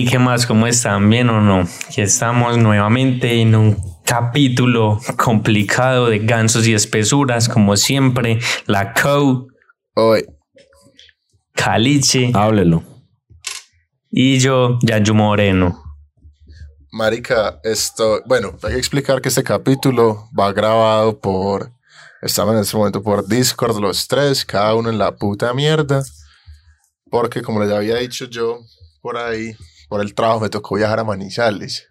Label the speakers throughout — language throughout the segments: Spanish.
Speaker 1: Hey, ¿qué más? ¿Cómo están? ¿Bien o no? Aquí estamos nuevamente en un capítulo complicado de gansos y espesuras, como siempre. La Co,
Speaker 2: Hoy,
Speaker 1: Caliche
Speaker 3: Háblelo.
Speaker 1: y yo, Yayu Moreno.
Speaker 2: marica, esto, bueno, hay que explicar que este capítulo va grabado por, estamos en este momento por Discord los tres, cada uno en la puta mierda, porque como les había dicho yo por ahí, por el trabajo me tocó viajar a Manizales.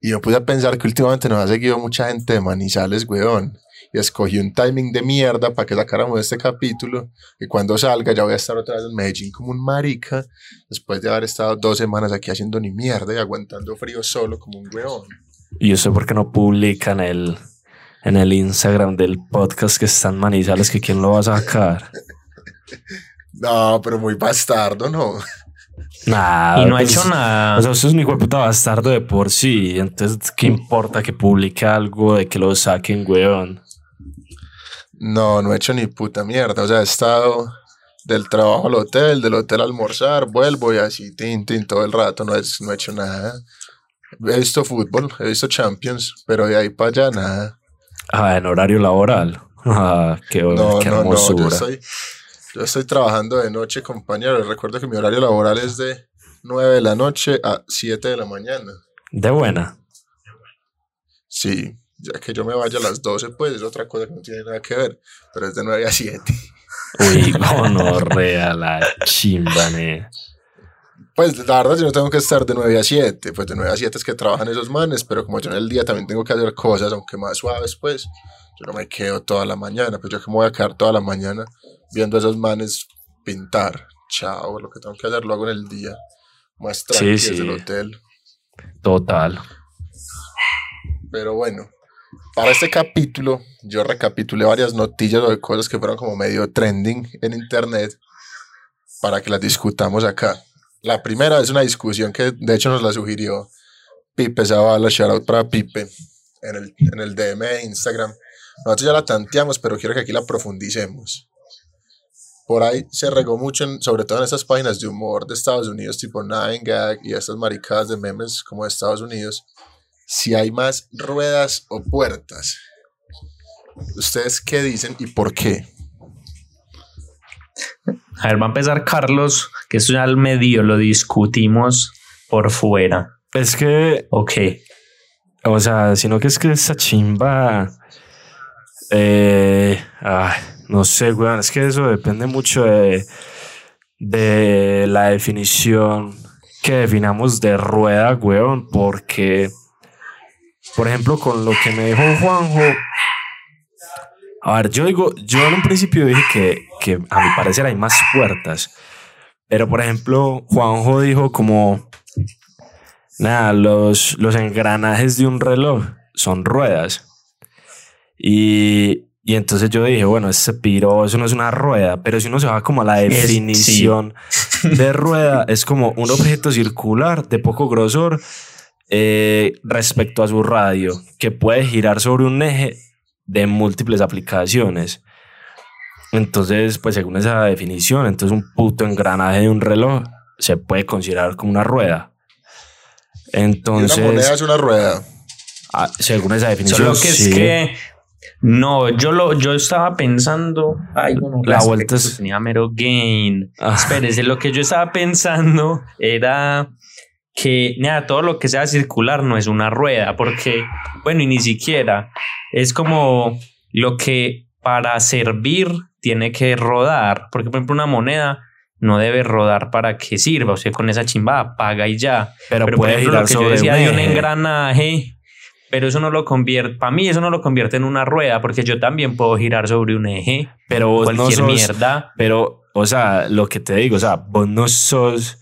Speaker 2: Y yo puse a pensar que últimamente nos ha seguido mucha gente de Manizales, weón. Y escogí un timing de mierda para que sacáramos este capítulo. Y cuando salga ya voy a estar otra vez en Medellín como un marica. Después de haber estado dos semanas aquí haciendo ni mierda y aguantando frío solo como un weón.
Speaker 3: Y yo sé por qué no publican el, en el Instagram del podcast que están manizales, que quién lo va a sacar.
Speaker 2: No, pero muy bastardo, ¿no?
Speaker 3: Nada.
Speaker 1: Y no ha
Speaker 3: pues,
Speaker 1: hecho nada.
Speaker 3: O sea, usted es un hijo de puta bastardo de por sí. Entonces, ¿qué importa que publique algo de que lo saquen, weón?
Speaker 2: No, no he hecho ni puta mierda. O sea, he estado del trabajo al hotel, del hotel a almorzar, vuelvo y así, tin, tin, todo el rato. No, es, no he hecho nada. He visto fútbol, he visto Champions, pero de ahí para allá nada.
Speaker 3: Ah, en horario laboral. Ah, qué,
Speaker 2: No,
Speaker 3: qué
Speaker 2: no, no. Yo
Speaker 3: hermosura.
Speaker 2: Yo estoy trabajando de noche, compañero. Recuerdo que mi horario laboral es de 9 de la noche a 7 de la mañana.
Speaker 3: De buena.
Speaker 2: Sí, ya que yo me vaya a las 12, pues es otra cosa que no tiene nada que ver, pero es de 9 a 7.
Speaker 3: Uy, gonorrea la chimba, ne.
Speaker 2: Pues la verdad yo no tengo que estar de 9 a 7, pues de 9 a 7 es que trabajan esos manes, pero como yo en el día también tengo que hacer cosas, aunque más suaves, pues yo no me quedo toda la mañana, pues yo que me voy a quedar toda la mañana viendo a esos manes pintar. Chao, lo que tengo que hacer lo hago en el día, más
Speaker 3: Sí,
Speaker 2: tranquilo
Speaker 3: sí.
Speaker 2: desde el hotel.
Speaker 3: Total.
Speaker 2: Pero bueno, para este capítulo yo recapitulé varias noticias o de cosas que fueron como medio trending en internet para que las discutamos acá. La primera es una discusión que de hecho nos la sugirió Pipe Zavala, shout out para Pipe en el, en el DM de Instagram. Nosotros ya la tanteamos, pero quiero que aquí la profundicemos. Por ahí se regó mucho, en- sobre todo en esas páginas de humor de Estados Unidos, tipo Nine Gag y estas maricadas de memes como de Estados Unidos, si hay más ruedas o puertas. ¿Ustedes qué dicen y por qué?
Speaker 1: A ver, va a empezar Carlos, que eso ya al medio lo discutimos por fuera.
Speaker 3: Es que
Speaker 1: Ok.
Speaker 3: O sea, sino que es que esa chimba. Eh, ay, no sé, weón. Es que eso depende mucho de, de la definición que definamos de rueda, weón. Porque, por ejemplo, con lo que me dijo Juanjo. A ver, yo digo, yo en un principio dije que, que a mi parecer hay más puertas. Pero, por ejemplo, Juanjo dijo como. Nada, los, los engranajes de un reloj son ruedas. Y, y entonces yo dije, bueno, ese piro, eso no es una rueda, pero si uno se va como a la
Speaker 1: Es-
Speaker 3: definición de rueda, es como un objeto circular de poco grosor eh, respecto a su radio, que puede girar sobre un eje de múltiples aplicaciones. Entonces, pues según esa definición, entonces un puto engranaje de un reloj se puede considerar como una rueda.
Speaker 2: Y una
Speaker 3: Entonces,
Speaker 2: moneda es una rueda.
Speaker 3: ah, según esa definición,
Speaker 1: Solo que
Speaker 3: sí.
Speaker 1: es que no, yo lo yo estaba pensando, ay, bueno,
Speaker 3: La vuelta es-
Speaker 1: tenía mero gain.
Speaker 3: Ah.
Speaker 1: Espérese, lo que yo estaba pensando era que nada, todo lo que sea circular no es una rueda, porque bueno, y ni siquiera es como lo que para servir tiene que rodar, porque por ejemplo una moneda no debe rodar para que sirva, o sea, con esa chimba paga y ya.
Speaker 3: pero,
Speaker 1: Pero por
Speaker 3: puede
Speaker 1: ejemplo,
Speaker 3: girar
Speaker 1: lo que yo decía de un engranaje, pero eso no lo convierte, para mí eso no lo convierte en una rueda, porque yo también puedo girar sobre un eje,
Speaker 3: pero vos no sos,
Speaker 1: mierda.
Speaker 3: Pero, o sea, lo que te digo, o sea, vos no sos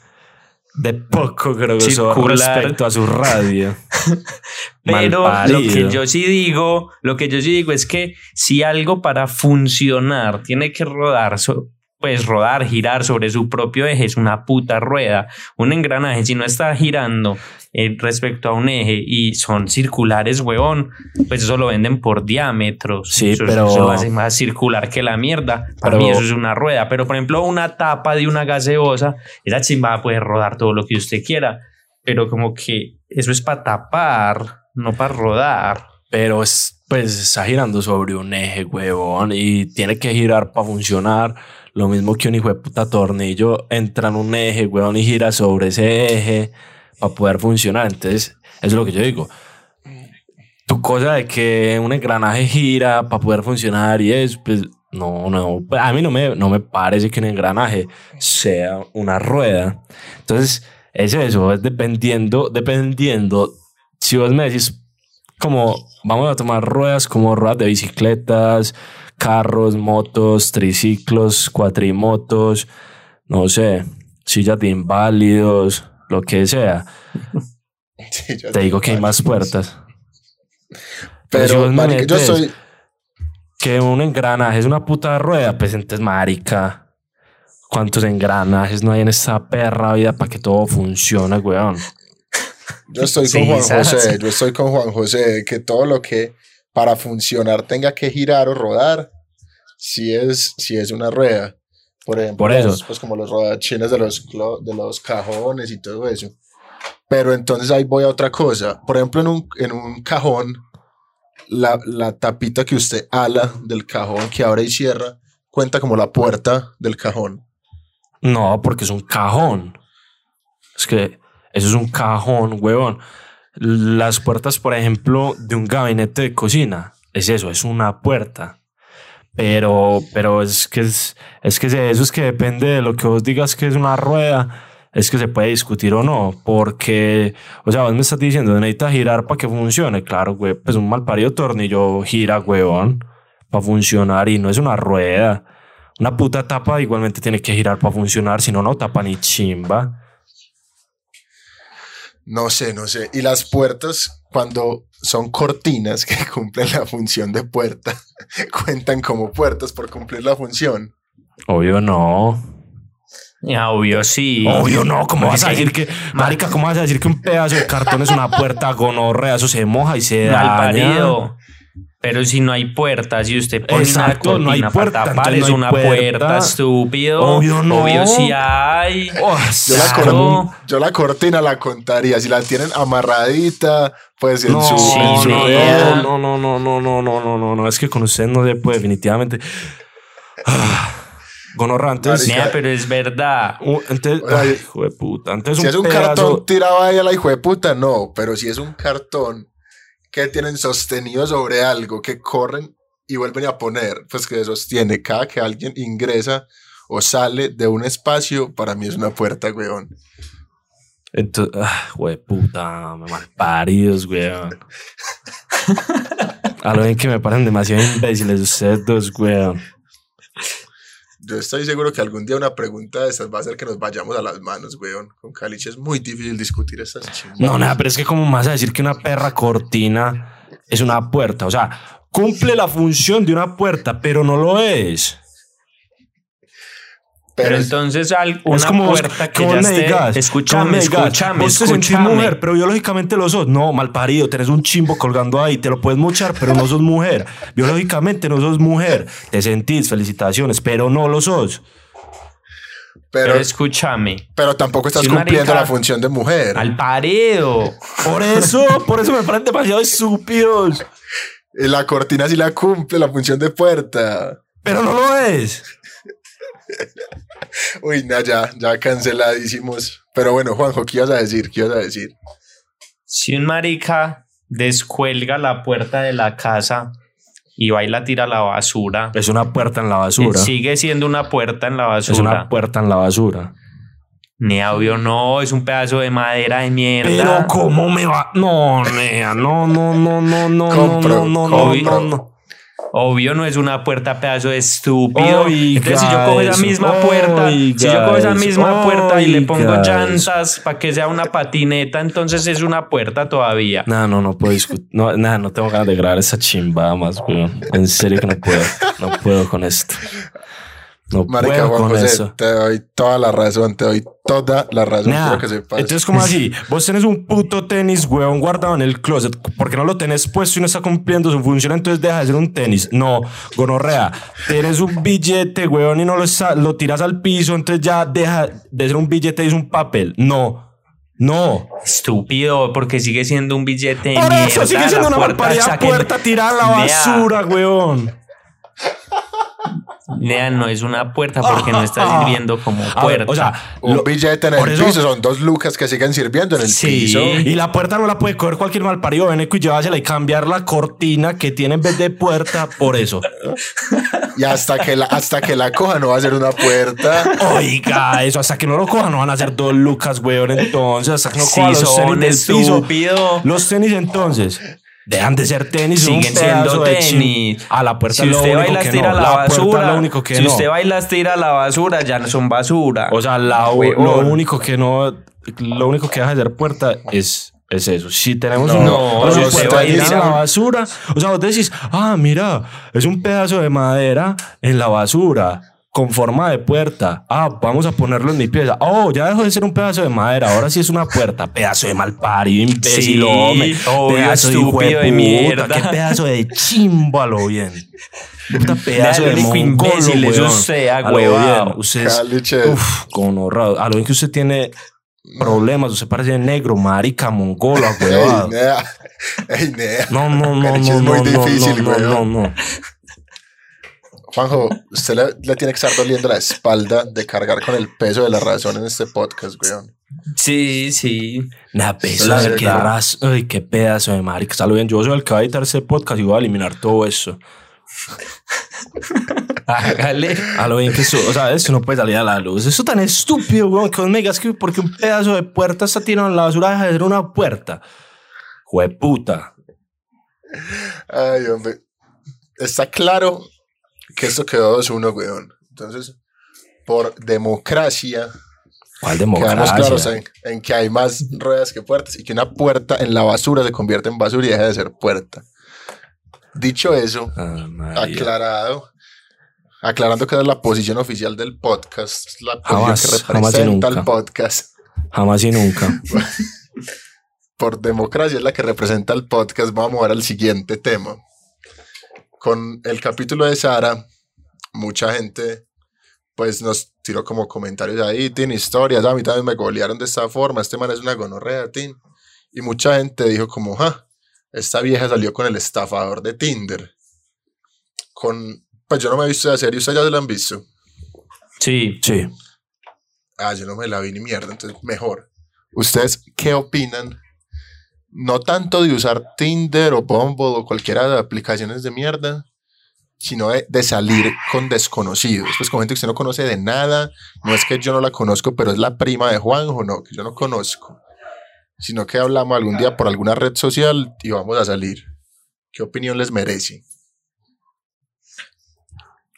Speaker 3: de poco
Speaker 1: Circular.
Speaker 3: respecto a su radio.
Speaker 1: Pero lo que yo sí digo, lo que yo sí digo es que si algo para funcionar tiene que rodar, so- pues rodar, girar sobre su propio eje es una puta rueda. Un engranaje, si no está girando eh, respecto a un eje y son circulares, huevón, pues eso lo venden por diámetros.
Speaker 3: Sí,
Speaker 1: eso,
Speaker 3: pero-
Speaker 1: eso lo hace más circular que la mierda. Para
Speaker 3: Pero-
Speaker 1: mí eso es una rueda. Pero por ejemplo, una tapa de una gaseosa, esa chimba puede rodar todo lo que usted quiera. pero como que eso es para tapar, no para rodar.
Speaker 3: Pero es, pues está girando sobre un eje, huevón, y tiene que girar para funcionar. Lo mismo que un hijo de puta tornillo entra en un eje, huevón, y gira sobre ese eje para poder funcionar. Entonces, eso es lo que yo digo. Tu cosa de que un engranaje gira para poder funcionar y es, pues, no, no, a mí no me, no me parece que un engranaje sea una rueda. Entonces, es eso, es dependiendo, dependiendo. Si vos me decís, como vamos a tomar ruedas como ruedas de bicicletas, carros, motos, triciclos, cuatrimotos, no sé, sillas de inválidos, lo que sea. Te digo que hay más puertas.
Speaker 2: Pero, yo soy.
Speaker 3: Que un engranaje es una puta rueda, pues entonces, marica. ¿Cuántos engranajes no hay en esta perra vida para que todo funcione, weón?
Speaker 2: Yo estoy con Juan José, yo estoy con Juan José, que todo lo que para funcionar tenga que girar o rodar, si es, si es una rueda. Por ejemplo,
Speaker 3: Por eso.
Speaker 2: pues como los rodachines de los, de los cajones y todo eso. Pero entonces ahí voy a otra cosa. Por ejemplo, en un, en un cajón, la, la tapita que usted ala del cajón que abre y cierra, cuenta como la puerta del cajón.
Speaker 3: No, porque es un cajón. Es que eso es un cajón, huevón. Las puertas, por ejemplo, de un gabinete de cocina, es eso, es una puerta. Pero, pero es que es, es que eso es que depende de lo que vos digas que es una rueda, es que se puede discutir o no. Porque, o sea, vos me estás diciendo, necesita girar para que funcione. Claro, güey, pues un mal parido tornillo gira, huevón, para funcionar y no es una rueda. Una puta tapa igualmente tiene que girar para funcionar, si no, no tapa ni chimba.
Speaker 2: No sé, no sé. Y las puertas, cuando son cortinas que cumplen la función de puerta, cuentan como puertas por cumplir la función.
Speaker 3: Obvio no.
Speaker 1: Ya, obvio sí.
Speaker 3: Obvio no. ¿Cómo vas a decir que, marica, cómo vas a decir que un pedazo de cartón es una puerta gonorrea? Eso se moja y se
Speaker 1: Mal
Speaker 3: daña.
Speaker 1: parido. Pero si no hay puertas y usted pone
Speaker 3: Exacto,
Speaker 1: una
Speaker 3: no hay
Speaker 1: cortina
Speaker 3: puerta,
Speaker 1: para tapar, es una
Speaker 3: puerta.
Speaker 1: puerta, estúpido.
Speaker 3: Obvio no.
Speaker 1: Obvio sí hay.
Speaker 3: Oh,
Speaker 2: Yo la, yo la cortina la contaría. Si la tienen amarradita, pues en
Speaker 3: no,
Speaker 2: su,
Speaker 1: Sí,
Speaker 2: en su
Speaker 3: no, no, no, no, no, no, no, no, no, no, es que con usted no se puede definitivamente. Ah, Gonorra, entonces,
Speaker 2: Marica.
Speaker 1: Pero es verdad.
Speaker 3: uh, entonces, ay, hijo de puta, entonces
Speaker 2: Si
Speaker 3: un
Speaker 2: es un
Speaker 3: pedazo-
Speaker 2: cartón tirado ahí a la hijo de puta, no. Pero si es un cartón que tienen sostenido sobre algo, que corren y vuelven a poner, pues que sostiene cada que alguien ingresa o sale de un espacio, para mí es una puerta, weón.
Speaker 3: Entonces, ah, güey, puta, me malparidos, weón. A lo bien que me parecen demasiado imbéciles ustedes dos, weón.
Speaker 2: Yo estoy seguro que algún día una pregunta de esas va a hacer que nos vayamos a las manos, weón. Con Caliche es muy difícil discutir estas chingadas.
Speaker 3: No, nada, pero es que como más a decir que una perra cortina es una puerta. O sea, cumple la función de una puerta, pero no lo es.
Speaker 1: Pero,
Speaker 2: Pero es-
Speaker 1: entonces al- una
Speaker 3: es como vos-
Speaker 1: puerta que
Speaker 3: como
Speaker 1: ya esté...
Speaker 3: digas,
Speaker 1: escúchame, escúchame,
Speaker 3: Vos te sentís
Speaker 1: escúchame.
Speaker 3: mujer, pero biológicamente lo sos. No, mal parido, tenés un chimbo colgando ahí, te lo puedes muchar, pero no sos mujer. Biológicamente no sos mujer. Te sentís, felicitaciones, pero no lo sos.
Speaker 2: pero,
Speaker 1: Pero escúchame.
Speaker 2: pero tampoco estás
Speaker 1: si
Speaker 2: cumpliendo
Speaker 1: marica-
Speaker 2: la función de mujer.
Speaker 1: Al parido.
Speaker 3: Por eso, por eso me parecen demasiado estúpidos.
Speaker 2: Y La cortina sí la cumple, la función de puerta.
Speaker 3: Pero no lo es.
Speaker 2: Uy, no, ya, ya canceladísimos. Pero bueno, Juanjo, ¿qué ibas a decir? ¿Qué ibas a decir?
Speaker 1: Si un marica descuelga la puerta de la casa y va y la tira a la basura,
Speaker 3: Es una puerta en la basura.
Speaker 1: sigue siendo una puerta en la basura.
Speaker 3: Es una puerta en la basura.
Speaker 1: Ni obvio no, es un pedazo de madera de mierda.
Speaker 3: Pero cómo me va. No, nea, no, no, no, no, no,
Speaker 2: Compro,
Speaker 3: no, no, no, no, no.
Speaker 1: Obvio no es una puerta pedazo estúpido.
Speaker 3: Oiga
Speaker 1: Entonces si yo cojo esa
Speaker 3: eso,
Speaker 1: misma puerta, si yo cojo esa misma
Speaker 3: eso,
Speaker 1: puerta y le pongo llantas para que sea una patineta, entonces es una puerta todavía.
Speaker 3: No, no, no puedo discutir. No, nada, no tengo ganas de grabar esa chimbada más, weón. En serio que no puedo. No puedo con esto. No
Speaker 2: Marica
Speaker 3: puedo
Speaker 2: Juan
Speaker 3: con
Speaker 2: José,
Speaker 3: eso.
Speaker 2: te doy toda la razón, te doy toda la razón.
Speaker 3: Nah,
Speaker 2: que sepas.
Speaker 3: entonces, como así? Vos tenés un puto tenis, weón, guardado en el closet. porque no lo tenés puesto y no está cumpliendo su función? Entonces deja de ser un tenis. No, gonorrea. Tienes un billete, weón, y no lo, tiras al piso. Entonces ya deja de ser un billete y es un papel. No. No.
Speaker 1: Estúpido, porque sigue siendo un billete
Speaker 3: Por
Speaker 1: mierda.
Speaker 3: eso sigue siendo una
Speaker 1: puerta, saquen-
Speaker 3: puerta tirada a la basura, weón.
Speaker 1: Nea, no es una puerta porque no está sirviendo como
Speaker 3: A ver,
Speaker 1: puerta.
Speaker 3: o sea,
Speaker 2: Un
Speaker 3: lo-
Speaker 2: billete en el
Speaker 3: eso-
Speaker 2: piso son dos lucas que siguen sirviendo en el
Speaker 1: Sí.
Speaker 2: piso.
Speaker 3: Y la puerta no la puede coger cualquier malparido veneco y llevársela y cambiar la cortina que tiene en vez de puerta por eso.
Speaker 2: Y hasta que la, hasta que la coja no va a ser una puerta.
Speaker 3: Oiga, eso hasta que no lo cojan no van a ser dos lucas, weón. Entonces, hasta que no
Speaker 1: Sí,
Speaker 3: cojan los
Speaker 1: son
Speaker 3: tenis del piso. Los tenis entonces. Dejan de ser tenis, un
Speaker 1: Siguen siendo tenis.
Speaker 3: A la puerta
Speaker 1: si usted
Speaker 3: que
Speaker 1: tira
Speaker 3: no.
Speaker 1: a la, basura,
Speaker 3: es lo único que
Speaker 1: si
Speaker 3: no.
Speaker 1: usted las tira a la basura, ya no son basura.
Speaker 3: O sea, la- lo único que no, lo único que deja de ser puerta es, es eso. Si tenemos
Speaker 2: No,
Speaker 3: una,
Speaker 1: no,
Speaker 2: usted va a
Speaker 3: tirada
Speaker 2: ir
Speaker 3: a la basura, o sea, vos decís, ah, mira, es un pedazo de madera en la basura con forma de puerta. Ah, vamos a ponerlo en mi pieza. Oh, ya dejó de ser un pedazo de madera, ahora sí es una puerta. Pedazo de malparido, imbécil,
Speaker 1: Sí,
Speaker 3: hombre.
Speaker 1: obvio,
Speaker 3: pedazo
Speaker 1: estúpido de
Speaker 3: puta,
Speaker 1: mierda.
Speaker 3: Qué pedazo de chimbo a lo bien. Puta pedazo de
Speaker 1: imbécil es
Speaker 3: weón.
Speaker 1: usted,
Speaker 3: A lo
Speaker 1: agüevado.
Speaker 3: bien. Usted es-. Uf, con. A lo bien que usted tiene problemas, usted parece negro, marica, mongolo,
Speaker 2: Ey,
Speaker 3: huevado.
Speaker 2: nea. Ey, nea.
Speaker 3: No, no, no, no,
Speaker 2: es
Speaker 3: no,
Speaker 2: muy
Speaker 3: no,
Speaker 2: difícil,
Speaker 3: no, no,
Speaker 2: weón.
Speaker 3: no, no.
Speaker 2: Juanjo, usted le, le tiene que estar doliendo la espalda de cargar con el peso de la razón en este podcast, weón.
Speaker 1: Sí, sí.
Speaker 3: Nah, peso,
Speaker 2: La
Speaker 3: ay, qué ras, ay, qué pedazo de marica. Está lo bien. Yo soy el que va a editar ese podcast y voy a eliminar todo eso.
Speaker 1: Hágale.
Speaker 3: A lo bien que eso, o sea, eso no puede salir a la luz. Eso tan estúpido, weón, que vos me digas que porque un pedazo de puerta está tirado en la basura deja de ser una puerta. Jueputa.
Speaker 2: Ay, hombre. Está claro que esto quedó 2-1, weón. Entonces, por democracia,
Speaker 3: ¿Cuál
Speaker 2: quedamos
Speaker 3: democracia?
Speaker 2: claros en, en que hay más ruedas que puertas y que una puerta en la basura se convierte en basura y deja de ser puerta. Dicho eso,
Speaker 3: Ah,
Speaker 2: aclarado, aclarando que es la posición oficial del podcast, la posición
Speaker 3: Jamás,
Speaker 2: que representa el podcast.
Speaker 3: Jamás y nunca.
Speaker 2: Por democracia es la que representa el podcast. Vamos a mover al siguiente tema. Con el capítulo de Sara, mucha gente pues nos tiró como comentarios ahí, tiene historias, a mí también me golearon de esta forma, este man es una gonorrea, tin. Y mucha gente dijo como, ja, esta vieja salió con el estafador de Tinder. Con, pues yo no me he visto la serie, ¿ustedes ya se la han visto?
Speaker 1: Sí.
Speaker 3: Sí.
Speaker 2: Ah, yo no me la vi ni mierda, entonces mejor. ¿Ustedes qué opinan? No tanto de usar Tinder o Bumble o cualquiera de aplicaciones de mierda, sino de, de salir con desconocidos, pues con gente que usted no conoce de nada. No es que yo no la conozco, pero es la prima de Juanjo, no, que yo no conozco. Sino que hablamos algún día por alguna red social y vamos a salir. ¿Qué opinión les merece?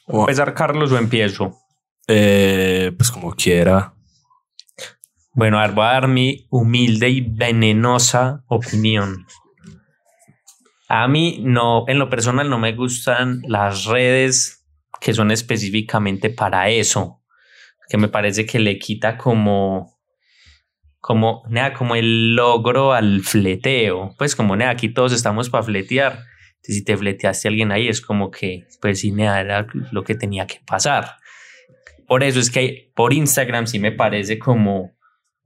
Speaker 3: O-
Speaker 1: ¿Empezar Carlos o empiezo?
Speaker 3: Eh, pues como quiera.
Speaker 1: Bueno, a ver, voy a dar mi humilde y venenosa opinión. A mí no, en lo personal no me gustan las redes que son específicamente para eso, que me parece que le quita como, como, nada, como el logro al fleteo. Pues como, nada, aquí todos estamos para fletear. Si te fleteaste a alguien ahí es como que, pues sí, nada, era lo que tenía que pasar. Por eso es que por Instagram sí me parece como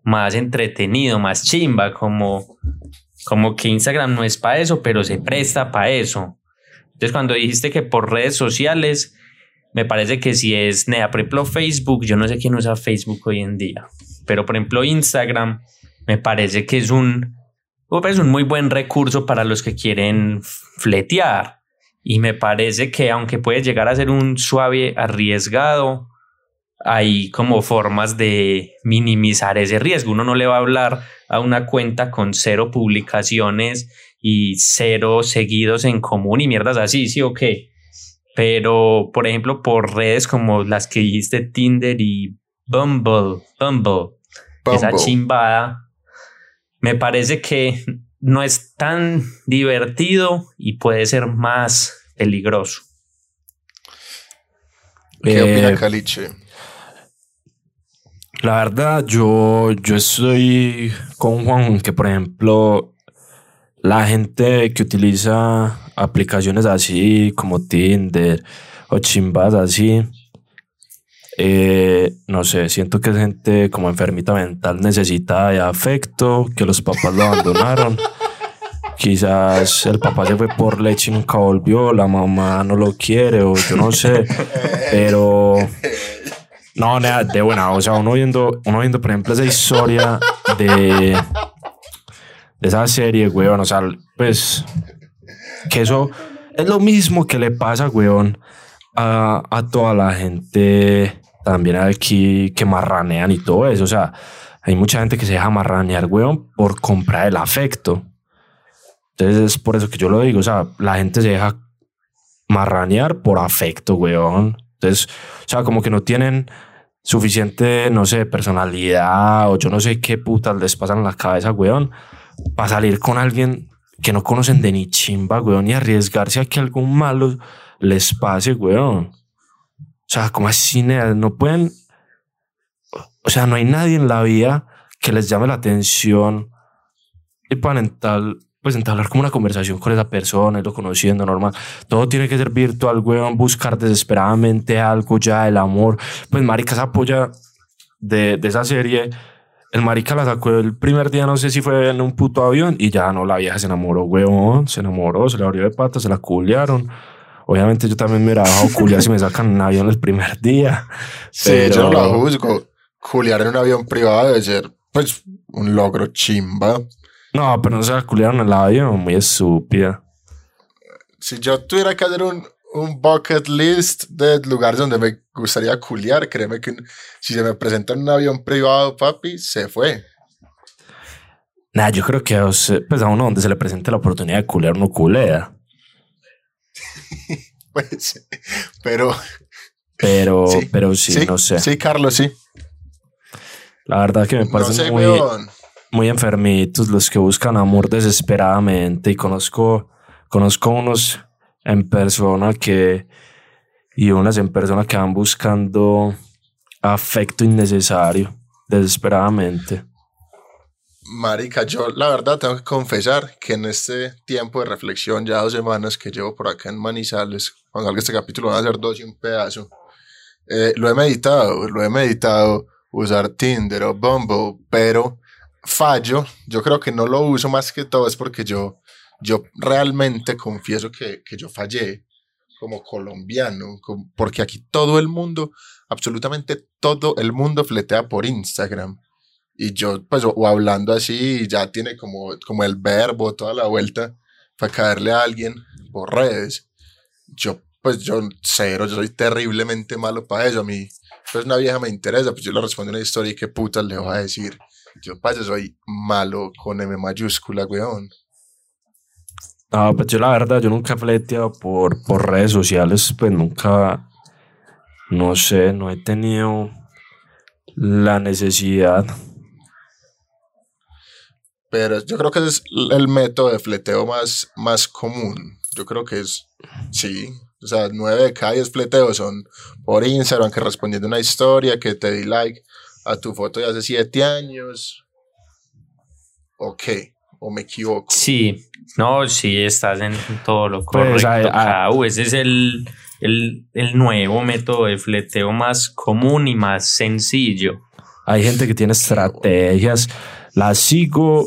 Speaker 1: más entretenido, más chimba, como, como que Instagram no es para eso, pero se presta para eso. Entonces, cuando dijiste que por redes sociales, me parece que si es, por ejemplo, Facebook, yo no sé quién usa Facebook hoy en día, pero por ejemplo, Instagram, me parece que es un, es un muy buen recurso para los que quieren fletear. Y me parece que aunque puede llegar a ser un suave arriesgado, hay como formas de minimizar ese riesgo. Uno no le va a hablar a una cuenta con cero publicaciones y cero seguidos en común y mierdas así, sí o qué. Pero, por ejemplo, por redes como las que dijiste Tinder y Bumble, Bumble, esa chimbada, me parece que no es tan divertido y puede ser más peligroso.
Speaker 2: ¿Qué
Speaker 3: Eh,
Speaker 2: opina Caliche?
Speaker 3: La verdad, yo, yo estoy con Juan, que por ejemplo, la gente que utiliza aplicaciones así como Tinder o chimbas así, eh, no sé, siento que es gente como enfermita mental necesita de afecto, que los papás lo abandonaron. Quizás el papá se fue por leche y nunca volvió, la mamá no lo quiere o yo no sé, pero no, nada, de buena, o sea, uno viendo, uno viendo por ejemplo esa historia de, de esa serie, weón, o sea, pues que eso es lo mismo que le pasa, weón, a, a toda la gente también aquí que marranean y todo eso, o sea, hay mucha gente que se deja marranear, weón, por comprar el afecto. Entonces es por eso que yo lo digo, o sea, la gente se deja marranear por afecto, weón. Entonces, o sea, como que no tienen suficiente, no sé, personalidad o yo no sé qué putas les pasan en la cabeza, weón, para salir con alguien que no conocen de ni chimba, weón, y arriesgarse a que algún malo les pase, weón. O sea, como así, no pueden, o sea, no hay nadie en la vida que les llame la atención y para tal pues entablar como una conversación con esa persona, irlo conociendo, normal. Todo tiene que ser virtual, weón, buscar desesperadamente algo ya, el amor. Pues marica, esa apoya de, de esa serie, el marica la sacó el primer día, no sé si fue en un puto avión, y ya no, la vieja se enamoró, weón, se enamoró, se le abrió de patas, se la culiaron. Obviamente yo también me hubiera bajado culiar si me sacan en un avión el primer día.
Speaker 2: Sí, pero... yo no la juzgo. Culiar en un avión privado debe ser, pues, un logro chimba.
Speaker 3: No, pero no se la culiaron en el avión, muy estúpida.
Speaker 2: Si yo tuviera que hacer un, un bucket list de lugares donde me gustaría culiar, créeme que si se me presenta en un avión privado, papi, se fue.
Speaker 3: Nah, yo creo que pues a uno donde se le presente la oportunidad de culiar, uno culea.
Speaker 2: pues, pero...
Speaker 3: Pero, sí, pero sí, no sé.
Speaker 2: Sí, Carlos, sí.
Speaker 3: La verdad que me parece muy muy enfermitos, los que buscan amor desesperadamente. Y conozco, conozco unos en persona que y unas en persona que van buscando afecto innecesario, desesperadamente.
Speaker 2: Marica, yo la verdad tengo que confesar que en este tiempo de reflexión, ya dos semanas que llevo por acá en Manizales, cuando salga este capítulo van a ser dos y un pedazo, eh, lo he meditado, lo he meditado usar Tinder o Bumble, pero fallo, yo creo que no lo uso más que todo es porque yo, yo realmente confieso que, que yo fallé como colombiano, porque aquí todo el mundo, absolutamente todo el mundo fletea por Instagram. Y yo, pues, o, hablando así, ya tiene como, como el verbo, toda la vuelta, para caerle a alguien por redes. Yo, pues, yo cero, yo soy terriblemente malo para eso. A mí, pues, una vieja me interesa, pues yo le respondo una historia y qué putas le voy a decir. Yo, pa, soy malo con M mayúscula, weón.
Speaker 3: No, pues yo la verdad, yo nunca he fleteado por, por redes sociales, pues nunca, no sé, no he tenido la necesidad.
Speaker 2: Pero yo creo que es el método de fleteo más, más común. Yo creo que es, sí, o sea, nueve de cada diez fleteos son por Instagram, que respondiendo una historia, que te di like a tu foto de hace siete años. Ok, o me equivoco.
Speaker 1: Sí, no, sí, estás en todo lo pues, correcto. ese es el, el, el nuevo método de fleteo más común y más sencillo.
Speaker 3: Hay gente que tiene estrategias. La sigo,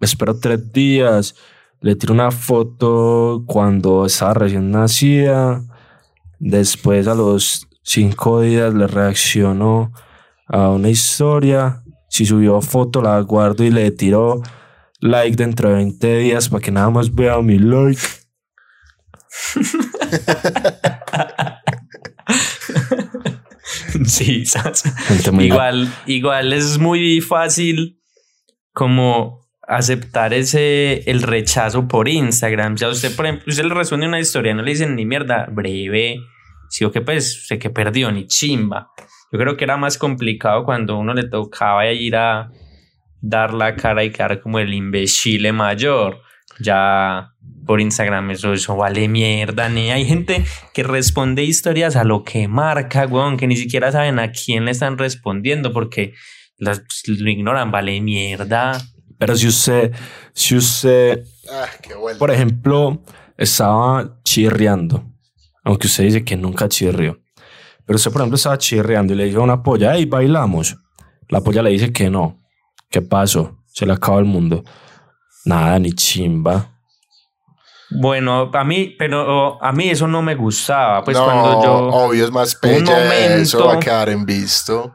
Speaker 3: espero tres días, le tiro una foto cuando estaba recién nacida. Después a los cinco días le reacciono a una historia. Si subió foto, la guardo y le tiro like dentro de 20 días para que nada más vea mi like.
Speaker 1: sí, igual, igual es muy fácil como aceptar ese el rechazo por Instagram. O sea, usted, por ejemplo, usted le responde una historia, no le dicen ni mierda, breve, sí o que pues sé que perdió, ni chimba. Yo creo que era más complicado cuando uno le tocaba ir a dar la cara y quedar como el imbécil mayor. Ya por Instagram eso, eso vale mierda, ni hay gente que responde historias a lo que marca, weón, que ni siquiera saben a quién le están respondiendo porque las, lo ignoran, vale mierda.
Speaker 3: Pero si usted, si usted, ah, por ejemplo, estaba chirriando, aunque usted dice que nunca chirrió, Pero usted, por ejemplo, estaba chirreando y le dijo a una polla, hey, bailamos. La polla le dice que no. ¿Qué pasó? Se le acaba el mundo. Nada, ni chimba.
Speaker 1: Bueno, a mí, pero a mí eso no me gustaba. Pues
Speaker 2: no,
Speaker 1: cuando yo.
Speaker 2: obvio es más pelle, eso va a quedar en visto.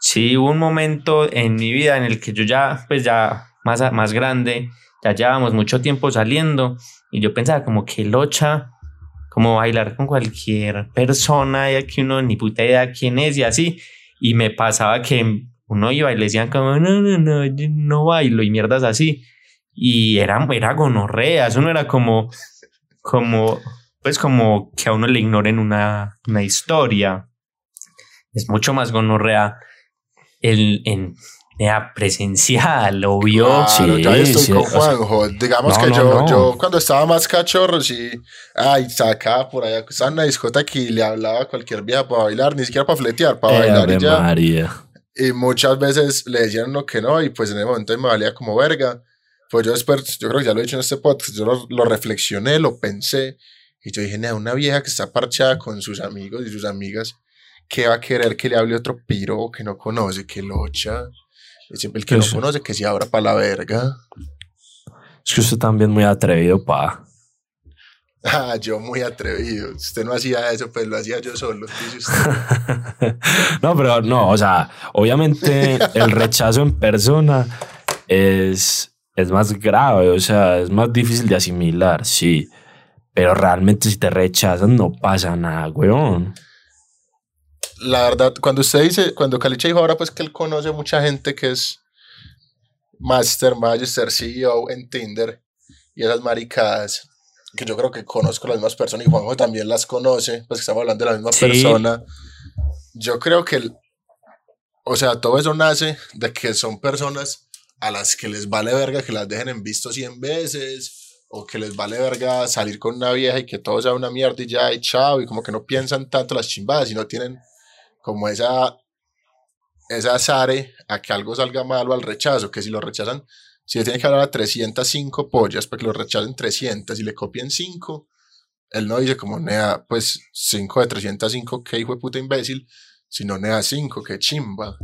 Speaker 1: Sí, hubo un momento en mi vida en el que yo ya, pues ya más, más grande, ya llevábamos mucho tiempo saliendo y yo pensaba como que locha, como bailar con cualquier persona y que uno ni puta idea quién es y así. Y me pasaba que uno iba y le decían como, no, no, no, yo no bailo y mierdas así. Y era, era gonorrea, eso no era como, como, pues como que a uno le ignoren una, una historia. Es mucho más gonorrea el, en presencial, obvio.
Speaker 2: Claro, sí, ya estoy sí, con Juanjo. Digamos no, que no, yo, no. yo cuando estaba más cachorro, sí, ay, sacaba por allá, estaba en una discoteca y le hablaba a cualquier vieja para bailar, ni siquiera para fletear, para
Speaker 3: eh,
Speaker 2: bailar y ya.
Speaker 3: María.
Speaker 2: Y muchas veces le decían no que no, y pues en el momento me valía como verga. Pues yo después, yo creo que ya lo he dicho en este podcast, yo lo, lo reflexioné, lo pensé, y yo dije, nada, una vieja que está parchada con sus amigos y sus amigas, ¿qué va a querer que le hable otro piro que no conoce, que locha? Siempre el que no conoce que se abra para la verga.
Speaker 3: Es que usted también muy atrevido, pa.
Speaker 2: Ah, yo muy atrevido. Usted no hacía eso, pues lo hacía yo solo.
Speaker 3: No, pero no, o sea, obviamente el rechazo en persona es, es más grave, o sea, es más difícil de asimilar, sí. Pero realmente si te rechazan no pasa nada, weón
Speaker 2: la verdad, cuando usted dice, cuando Caliche dijo ahora pues que él conoce mucha gente que es Master, Magister, CEO en Tinder y esas maricadas, que yo creo que conozco las mismas personas y Juanjo también las conoce, pues que estamos hablando de la misma sí. persona. Yo creo que, el, o sea, todo eso nace de que son personas a las que les vale verga que las dejen en visto 100 veces o que les vale verga salir con una vieja y que todo sea una mierda y ya y chao y como que no piensan tanto las chimbadas y no tienen como esa, esa azare a que algo salga mal o al rechazo, que si lo rechazan, si le tienen que hablar a 305 pollas para que lo rechacen 300 y le copien 5, él no dice como, nea, pues 5 de 305, que hijo de puta imbécil, sino nea 5, que chimba.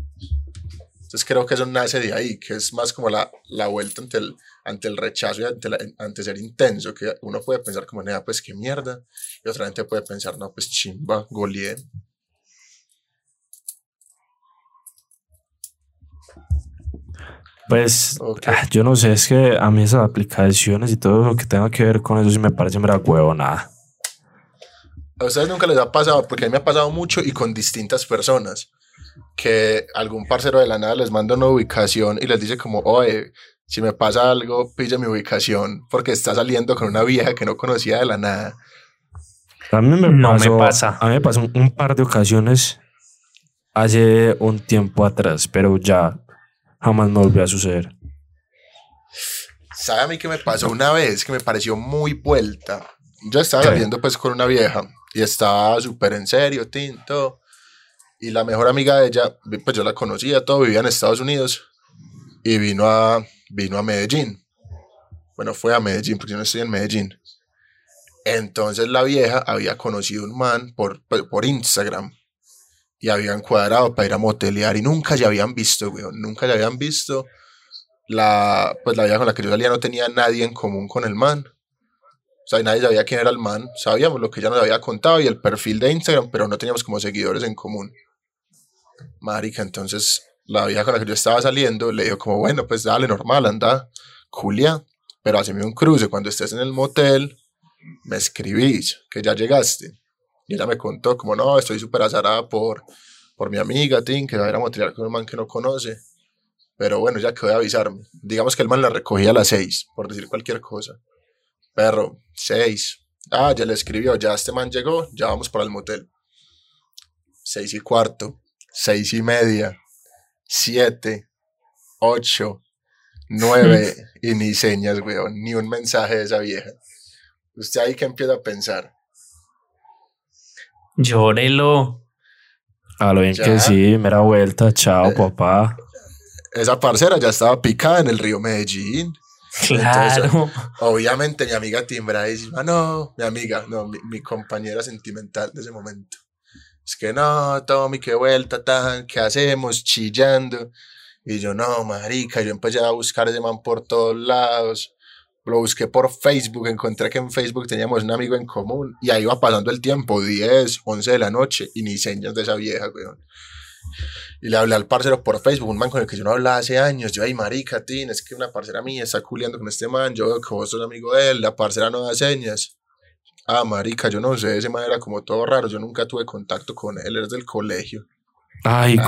Speaker 2: Entonces creo que eso nace de ahí, que es más como la, la vuelta ante el, ante el rechazo y ante, ante ser intenso, que uno puede pensar como, nea, pues qué mierda, y otra gente puede pensar, no, pues chimba, goleé.
Speaker 3: Pues okay. ah, yo no sé, es que a mí esas aplicaciones y todo lo que tenga que ver con eso sí me parece mera huevo nada.
Speaker 2: A ustedes nunca les ha pasado, porque a mí me ha pasado mucho y con distintas personas, que algún parcero de la nada les manda una ubicación y les dice como, oye, si me pasa algo, pilla mi ubicación, porque está saliendo con una vieja que no conocía de la nada.
Speaker 3: A mí me,
Speaker 1: no
Speaker 3: pasó,
Speaker 1: me pasa.
Speaker 3: A mí me pasó un, un par de ocasiones hace un tiempo atrás, pero ya jamás me volvió a suceder.
Speaker 2: ¿Sabe a mí qué me pasó una vez que me pareció muy vuelta? Yo estaba saliendo pues con una vieja y estaba súper en serio, tinto. Y la mejor amiga de ella, pues yo la conocía, todo vivía en Estados Unidos y vino a, vino a Medellín. Bueno, fue a Medellín porque yo no estoy en Medellín. Entonces la vieja había conocido un man por, por Instagram y habían cuadrado para ir a motelear y nunca ya habían visto, weón, nunca ya habían visto. La, pues la vieja con la que yo salía no tenía nadie en común con el man. O sea, nadie sabía quién era el man. Sabíamos lo que ella nos había contado y el perfil de Instagram, pero no teníamos como seguidores en común. Marica, entonces la vieja con la que yo estaba saliendo le dijo como, bueno, pues dale, normal, anda, Julia, pero haceme un cruce. Cuando estés en el motel, me escribís que ya llegaste. Y ella me contó como, no, estoy súper azarada por, por mi amiga, Tim, que va a ir a con un man que no conoce. Pero bueno, ya quedó de avisarme. Digamos que el man la recogía a las seis, por decir cualquier cosa. Perro, seis. Ah, ya le escribió, ya este man llegó, ya vamos para el motel. Seis y cuarto, seis y media, siete, ocho, nueve, y ni señas, weón, ni un mensaje de esa vieja. Usted ahí que empieza a pensar.
Speaker 1: Llórelo.
Speaker 3: A lo bien ya. que sí, mera vuelta, chao, eh, papá.
Speaker 2: Esa parcera ya estaba picada en el río Medellín.
Speaker 1: Claro.
Speaker 2: Entonces, obviamente mi amiga timbra y dice, ah, no, mi amiga, no, mi, mi, compañera sentimental de ese momento. es que no, Tommy, qué vuelta, tan, ¿qué hacemos? Chillando. Y yo, no, marica, yo empecé a buscar ese man por todos lados. Lo busqué por Facebook, encontré que en Facebook teníamos un amigo en común y ahí va pasando el tiempo, 10, 11 de la noche y ni señas de esa vieja, weón. Y le hablé al parcero por Facebook, un man con el que yo no hablaba hace años. Yo, ay, marica, Tin, es que una parcera mía está culiando con este man. Yo veo que vos sos amigo de él, la parcera no da señas. Ah, marica, yo no sé, ese man era como todo raro. Yo nunca tuve contacto con él, es del colegio.
Speaker 3: Ay.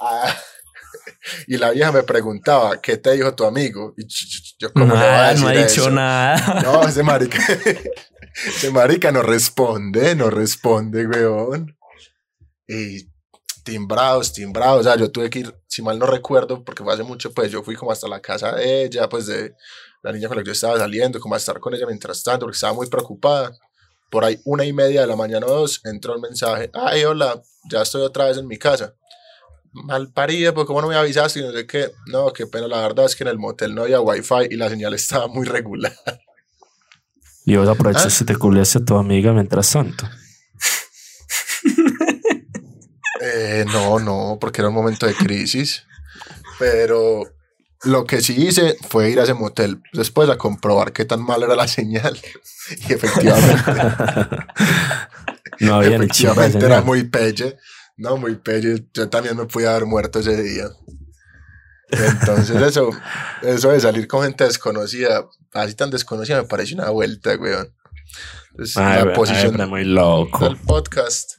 Speaker 2: Ah, y la vieja me preguntaba, ¿qué te dijo tu amigo? Y yo, ¿cómo le voy a
Speaker 1: Nada,
Speaker 2: decir
Speaker 1: no ha dicho
Speaker 2: eso?
Speaker 1: nada.
Speaker 2: No, ese marica. ese marica no responde, no responde, weón. Y timbrados, timbrados. O sea, yo tuve que ir, si mal no recuerdo, porque fue hace mucho, pues yo fui como hasta la casa de ella, pues de la niña con la que yo estaba saliendo, como a estar con ella mientras tanto, porque estaba muy preocupada. Por ahí, una y media de la mañana o dos, entró el mensaje. Ay, hola, ya estoy otra vez en mi casa. Mal parida, pues cómo no me avisaste y no sé qué. No, qué pena, la verdad es que en el motel no había wifi y la señal estaba muy regular.
Speaker 3: Y vos aprovechaste
Speaker 2: Ah.
Speaker 3: y te culiaste a tu amiga mientras tanto.
Speaker 2: Eh, no, no, porque era un momento de crisis. Pero lo que sí hice fue ir a ese motel después a comprobar qué tan mal era la señal. Y efectivamente,
Speaker 3: No había ni
Speaker 2: efectivamente era muy pelle. No, muy pelle. Yo también me pude haber muerto ese día. Entonces eso, eso de salir con gente desconocida, así tan desconocida, me parece una vuelta, weón. Entonces,
Speaker 3: Ay,
Speaker 2: la posición
Speaker 3: ay, muy loco.
Speaker 2: del podcast.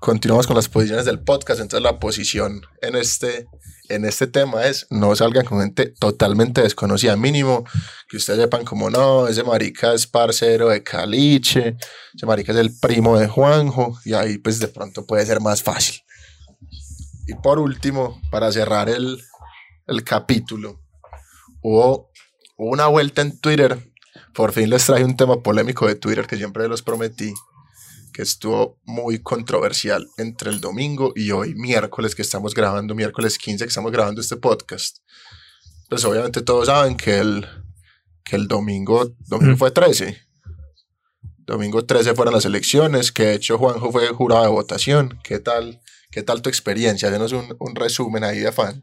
Speaker 2: Continuamos con las posiciones del podcast. Entonces, la posición en este, en este tema es no salgan con gente totalmente desconocida. Mínimo que ustedes sepan como no, ese marica es parcero de Caliche, ese marica es el primo de Juanjo, y ahí pues de pronto puede ser más fácil. Y por último, para cerrar el, el capítulo, hubo, una vuelta en Twitter. Por fin les traje un tema polémico de Twitter que siempre los prometí que estuvo muy controversial entre el domingo y hoy miércoles que estamos grabando, miércoles 15 que estamos grabando este podcast. Pues obviamente todos saben que el, que el domingo, domingo
Speaker 1: Mm.
Speaker 2: fue 13. Domingo 13 fueron las elecciones, que de hecho Juanjo fue jurado de votación. ¿Qué tal, qué tal tu experiencia? Denos un, un resumen ahí de afán.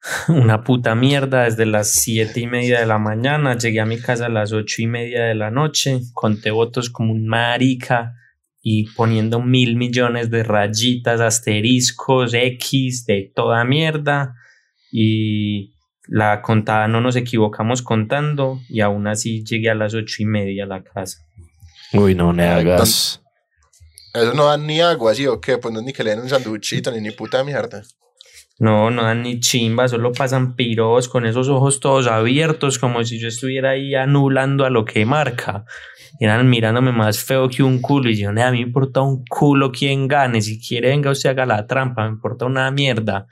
Speaker 1: Una puta mierda desde las siete y media de la mañana. Llegué a mi casa a las ocho y media de la noche. Conté votos como un marica y poniendo mil millones de rayitas, asteriscos, X, de toda mierda. Y la contada no nos equivocamos contando y aún así llegué a las ocho y media a la casa.
Speaker 3: Uy, no me hagas.
Speaker 2: Eso no dan ni agua, ¿sí o qué? Pues no es ni que le den un sanduchito ni ni puta mierda.
Speaker 1: No, no dan ni chimba, solo pasan piros con esos ojos todos abiertos, como si yo estuviera ahí anulando a lo que marca. Y eran mirándome más feo que un culo. Y yo, "Nea, a mí me importa un culo quién gane. Si quiere, venga usted haga la trampa, me importa una mierda.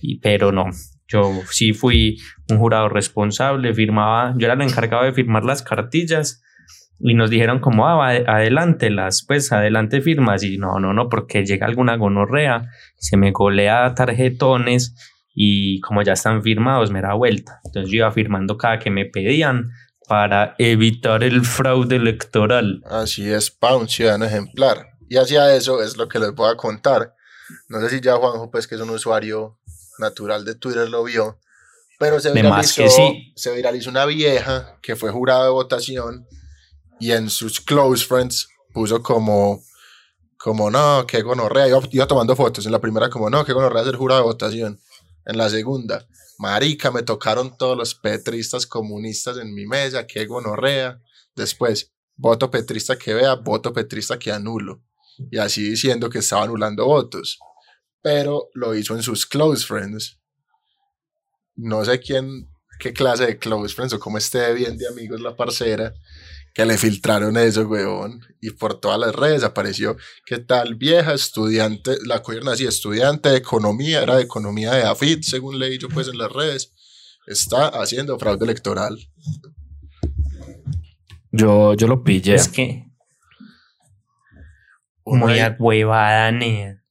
Speaker 1: Y, pero no, yo sí fui un jurado responsable, firmaba, yo era el encargado de firmar las cartillas. Y nos dijeron como, ah, va, adelántelas, pues adelante firmas. Y no, no, no, porque llega alguna gonorrea se me golea tarjetones y como ya están firmados me da vuelta. Entonces yo iba firmando cada que me pedían para evitar el fraude electoral.
Speaker 2: Así es, pa' un ciudadano ejemplar. Y hacia eso es lo que les voy a contar. No sé si ya Juanjo, pues que es un usuario natural de Twitter, lo vio. Pero se viralizó,
Speaker 1: sí.
Speaker 2: se viralizó una vieja que fue jurada de votación y en sus close friends puso como, como no, qué gonorrea. Iba, iba tomando fotos. En la primera, como no, qué gonorrea ser jurada de votación. En la segunda, marica, me tocaron todos los petristas comunistas en mi mesa, qué gonorrea. Después, voto petrista que vea, voto petrista que anulo. Y así diciendo que estaba anulando votos. Pero lo hizo en sus close friends. No sé quién, qué clase de close friends o cómo esté bien de amigos la parcera, que le filtraron eso, weón. Y por todas las redes apareció que tal vieja estudiante, la cogieron así, estudiante de economía, era de economía de AFIT, según leí yo pues en las redes, está haciendo fraude electoral.
Speaker 3: Yo, yo lo pillé.
Speaker 1: Es que muy huevada, nea.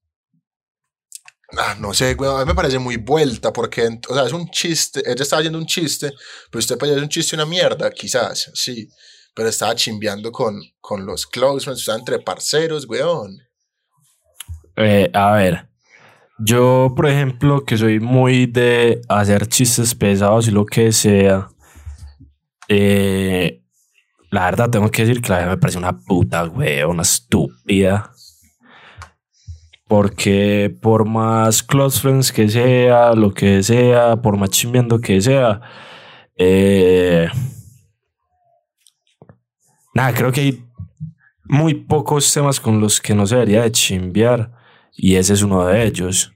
Speaker 2: Ah, no sé, güey, a mí me parece muy vuelta porque, o sea, es un chiste, ella estaba haciendo un chiste, pero usted puede hacer un chiste una mierda, quizás, sí, pero estaba chimbeando con, con los close friends, estaba entre parceros, weón.
Speaker 3: Eh, a ver, yo, por ejemplo, que soy muy de hacer chistes pesados y lo que sea, eh, la verdad tengo que decir que la verdad me parece una puta, weón, una estúpida. Porque por más close friends que sea, lo que sea, por más chimbeando que sea, eh, nada, creo que hay muy pocos temas con los que no se debería de chimbear y ese es uno de ellos.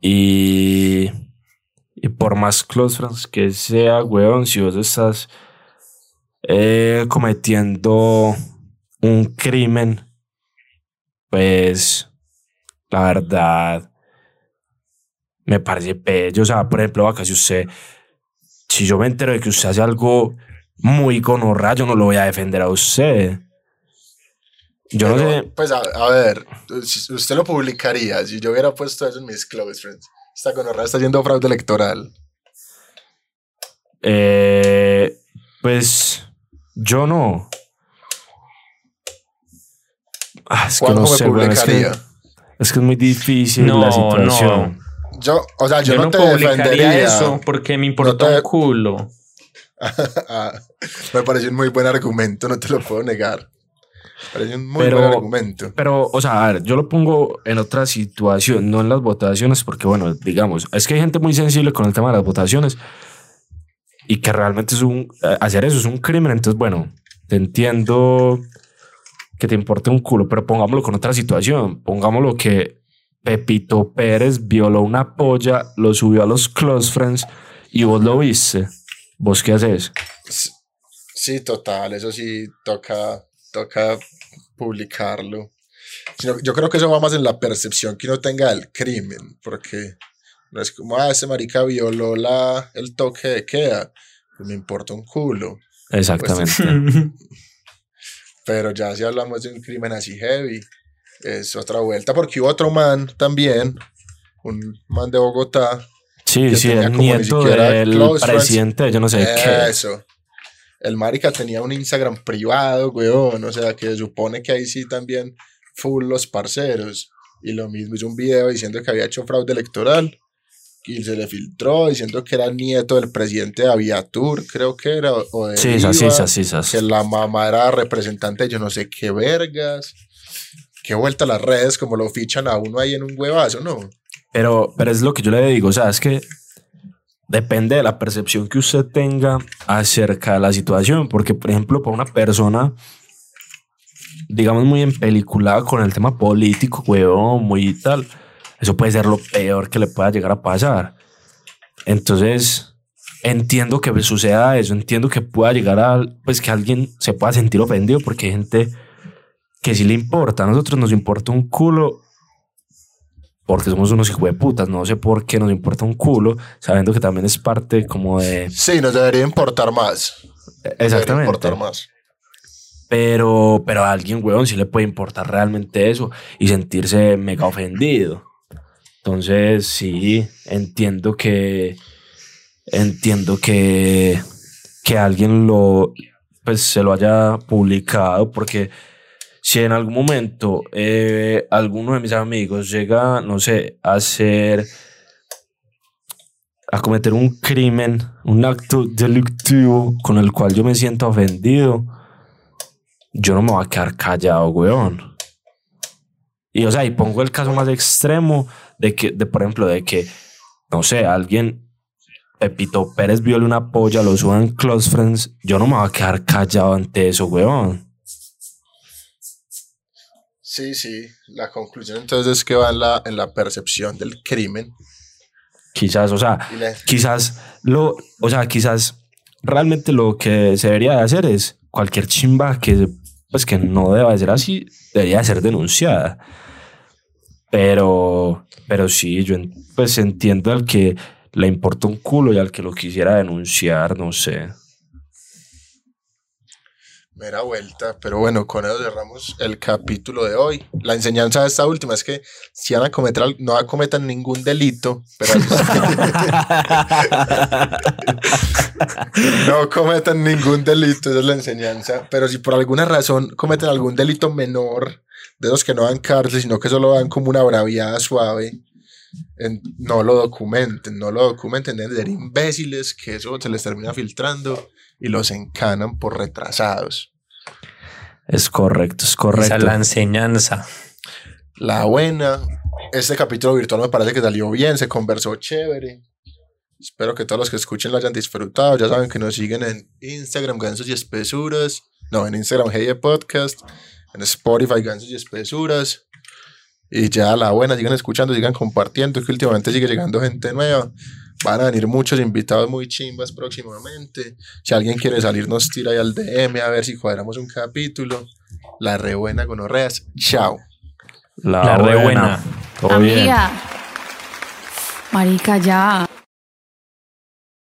Speaker 3: Y, y por más close friends que sea, weón, si vos estás eh, cometiendo un crimen, pues la verdad me parece bello. O sea, por ejemplo, acá si usted, si yo me entero de que usted hace algo muy gonorra, yo no lo voy a defender a usted. Yo no sé.
Speaker 2: Pues a, a ver, usted lo publicaría si yo hubiera puesto eso en mis close friends. Esta gonorrea está haciendo fraude electoral.
Speaker 3: Eh, pues yo no. Ah, es que
Speaker 2: ¿Cuándo
Speaker 3: no
Speaker 2: me
Speaker 3: sé, es que,
Speaker 2: publicaría?
Speaker 3: es que es muy difícil
Speaker 1: No,
Speaker 3: la situación.
Speaker 2: Yo, o sea, yo,
Speaker 1: Yo,
Speaker 2: no,
Speaker 1: no,
Speaker 2: te
Speaker 1: publicaría
Speaker 2: defendería.
Speaker 1: eso porque me importa
Speaker 2: te-
Speaker 1: un culo.
Speaker 2: Me parece un muy buen argumento, no te lo puedo negar. Me parece un muy
Speaker 3: Pero-
Speaker 2: buen argumento.
Speaker 3: Pero, o sea, a ver, yo lo pongo en otra situación, no en las votaciones, porque, bueno, digamos, es que hay gente muy sensible con el tema de las votaciones y que realmente es un. Hacer eso es un crimen. Entonces, bueno, te entiendo que te importe un culo, pero pongámoslo con otra situación. Pongámoslo que Pepito Pérez violó una polla, lo subió a los close friends y vos lo viste. ¿Vos qué haces?
Speaker 2: Sí, total, eso sí toca, toca publicarlo. Sino- yo creo que eso va más en la percepción que uno tenga del crimen, porque no es como, ah, ese marica violó la, el toque de queda, pues me importa un culo.
Speaker 3: Exactamente.
Speaker 2: Pero ya si hablamos de un crimen así heavy, es otra vuelta, porque hubo otro man también, un man de Bogotá,
Speaker 3: Sí,
Speaker 2: que
Speaker 3: sí,
Speaker 2: tenía
Speaker 3: el
Speaker 2: como
Speaker 3: nieto del presidente, yo no sé qué.
Speaker 2: Eso. El marica tenía un Instagram privado, weón. O sea, que se supone que ahí sí también full los parceros. Y lo mismo hizo un video diciendo que había hecho fraude electoral. Y se le filtró diciendo que era nieto del presidente de Aviatur, creo que era. O de
Speaker 3: Sí, esas, sí, sí.
Speaker 2: Que la mamá era representante de yo no sé qué vergas. Qué vuelta a las redes, como lo fichan a uno ahí en un huevazo, ¿no?
Speaker 3: Pero, pero es lo que yo le digo, o sea, es que depende de la percepción que usted tenga acerca de la situación, porque, por ejemplo, para una persona, digamos, muy empeliculada con el tema político, huevón, muy tal, eso puede ser lo peor que le pueda llegar a pasar. Entonces, entiendo que suceda eso, entiendo que pueda llegar a, pues, que alguien se pueda sentir ofendido, porque hay gente que sí le importa, a nosotros nos importa un culo porque somos unos hijos de putas, no sé por qué nos importa un culo, sabiendo que también es parte como de...
Speaker 2: Sí, nos debería importar más. Debería
Speaker 3: Exactamente.
Speaker 2: importar más.
Speaker 3: Pero, pero a alguien, weón, sí le puede importar realmente eso y sentirse mega ofendido. Entonces, sí, entiendo que... Entiendo que... Que alguien lo... Pues se lo haya publicado porque si en algún momento eh, alguno de mis amigos llega, no sé, a hacer, a cometer un crimen, un acto delictivo con el cual yo me siento ofendido, yo no me voy a quedar callado, weón. Y o sea, y pongo el caso más extremo de que, de por ejemplo, de que, no sé, alguien, Pepito Pérez viole una polla, lo suba en Close Friends, yo no me voy a quedar callado ante eso, weón.
Speaker 2: Sí, sí. La conclusión entonces es que va en la, en la percepción del crimen.
Speaker 3: Quizás, o sea,
Speaker 2: la-
Speaker 3: quizás lo, o sea, quizás realmente lo que se debería de hacer es cualquier chimba que pues que no deba de ser así, debería de ser denunciada. Pero, pero sí, yo pues entiendo al que le importa un culo y al que lo quisiera denunciar, no sé.
Speaker 2: Mera vuelta, pero bueno, con eso cerramos el capítulo de hoy. La enseñanza de esta última es que si van a cometer, no cometan ningún delito, pero no cometan ningún delito, esa es la enseñanza. Pero si por alguna razón cometen algún delito menor, de esos que no dan cárcel, sino que solo dan como una braviada suave, en- no lo documenten, no lo documenten, deben de ser imbéciles, que eso se les termina filtrando y los encanan por retrasados.
Speaker 3: Es correcto, es
Speaker 1: Esa
Speaker 3: correcto.
Speaker 1: es la enseñanza.
Speaker 2: La buena, este capítulo virtual me parece que salió bien, se conversó chévere. Espero que todos los que escuchen lo hayan disfrutado. Ya saben que nos siguen en Instagram, Gansos y Espesuras. No, en Instagram, Hey Podcast. En Spotify, Gansos y Espesuras. Y ya la buena, sigan escuchando, sigan compartiendo, que últimamente sigue llegando gente nueva. Van a venir muchos invitados muy chimbas próximamente. Si alguien quiere salir, nos tira ahí al DM a ver si cuadramos un capítulo. La re buena con Orreas. Chao.
Speaker 1: La re buena.
Speaker 3: Todo bien.
Speaker 4: Amiga. Marica, ya.